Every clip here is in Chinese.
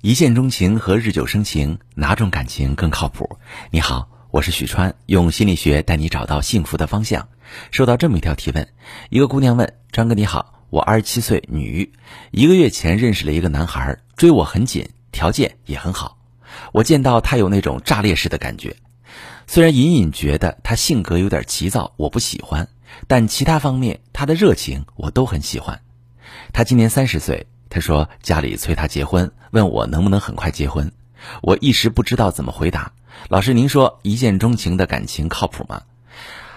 一见钟情和日久生情，哪种感情更靠谱？你好，我是许川，用心理学带你找到幸福的方向。收到这么一条提问，一个姑娘问张哥你好，我二十七岁，女，一个月前认识了一个男孩，追我很紧，条件也很好。我见到他有那种炸裂式的感觉，虽然隐隐觉得他性格有点急躁，我不喜欢，但其他方面他的热情我都很喜欢。他今年三十岁。他说家里催他结婚，问我能不能很快结婚。我一时不知道怎么回答。老师，您说一见钟情的感情靠谱吗？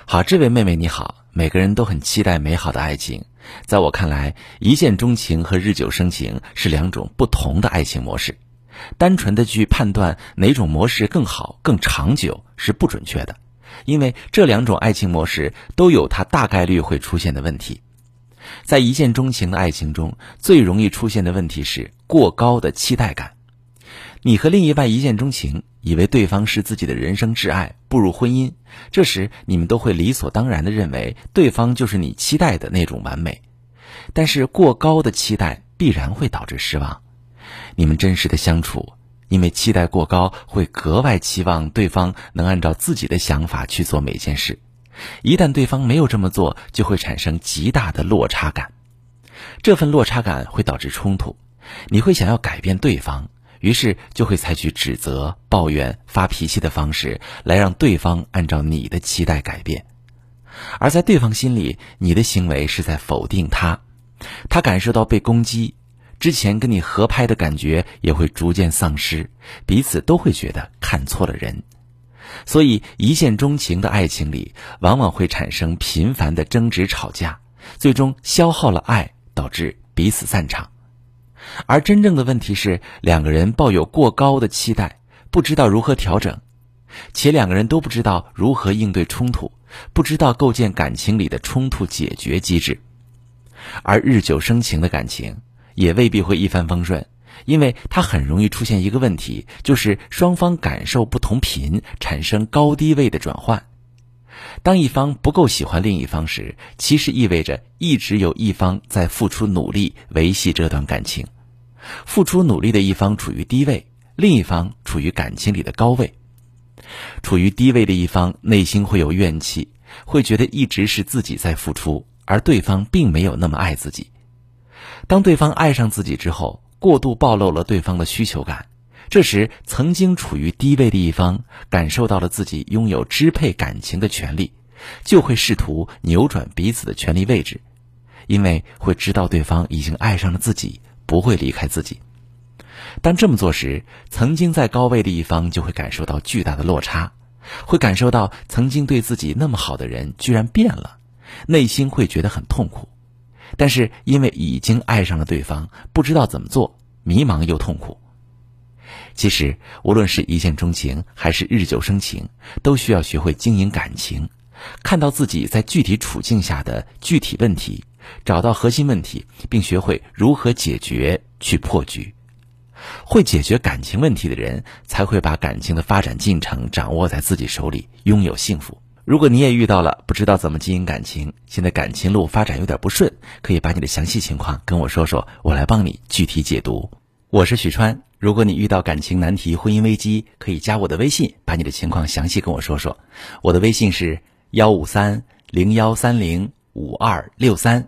好，这位妹妹你好。每个人都很期待美好的爱情，在我看来，一见钟情和日久生情是两种不同的爱情模式。单纯的去判断哪种模式更好、更长久是不准确的，因为这两种爱情模式都有它大概率会出现的问题。在一见钟情的爱情中，最容易出现的问题是过高的期待感。你和另一半一见钟情，以为对方是自己的人生挚爱，步入婚姻，这时你们都会理所当然的认为对方就是你期待的那种完美。但是过高的期待必然会导致失望。你们真实的相处，因为期待过高，会格外期望对方能按照自己的想法去做每件事。一旦对方没有这么做，就会产生极大的落差感，这份落差感会导致冲突，你会想要改变对方，于是就会采取指责、抱怨、发脾气的方式来让对方按照你的期待改变，而在对方心里，你的行为是在否定他，他感受到被攻击，之前跟你合拍的感觉也会逐渐丧失，彼此都会觉得看错了人。所以，一见钟情的爱情里，往往会产生频繁的争执、吵架，最终消耗了爱，导致彼此散场。而真正的问题是，两个人抱有过高的期待，不知道如何调整，且两个人都不知道如何应对冲突，不知道构建感情里的冲突解决机制。而日久生情的感情，也未必会一帆风顺。因为它很容易出现一个问题，就是双方感受不同频，产生高低位的转换。当一方不够喜欢另一方时，其实意味着一直有一方在付出努力维系这段感情。付出努力的一方处于低位，另一方处于感情里的高位。处于低位的一方内心会有怨气，会觉得一直是自己在付出，而对方并没有那么爱自己。当对方爱上自己之后，过度暴露了对方的需求感，这时曾经处于低位的一方感受到了自己拥有支配感情的权利，就会试图扭转彼此的权利位置，因为会知道对方已经爱上了自己，不会离开自己。当这么做时，曾经在高位的一方就会感受到巨大的落差，会感受到曾经对自己那么好的人居然变了，内心会觉得很痛苦。但是因为已经爱上了对方，不知道怎么做，迷茫又痛苦。其实，无论是一见钟情还是日久生情，都需要学会经营感情，看到自己在具体处境下的具体问题，找到核心问题，并学会如何解决去破局。会解决感情问题的人，才会把感情的发展进程掌握在自己手里，拥有幸福。如果你也遇到了不知道怎么经营感情，现在感情路发展有点不顺，可以把你的详细情况跟我说说，我来帮你具体解读。我是许川，如果你遇到感情难题、婚姻危机，可以加我的微信，把你的情况详细跟我说说。我的微信是幺五三零幺三零五二六三，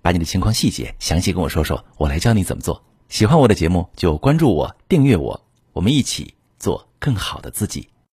把你的情况细节详细跟我说说，我来教你怎么做。喜欢我的节目就关注我、订阅我，我们一起做更好的自己。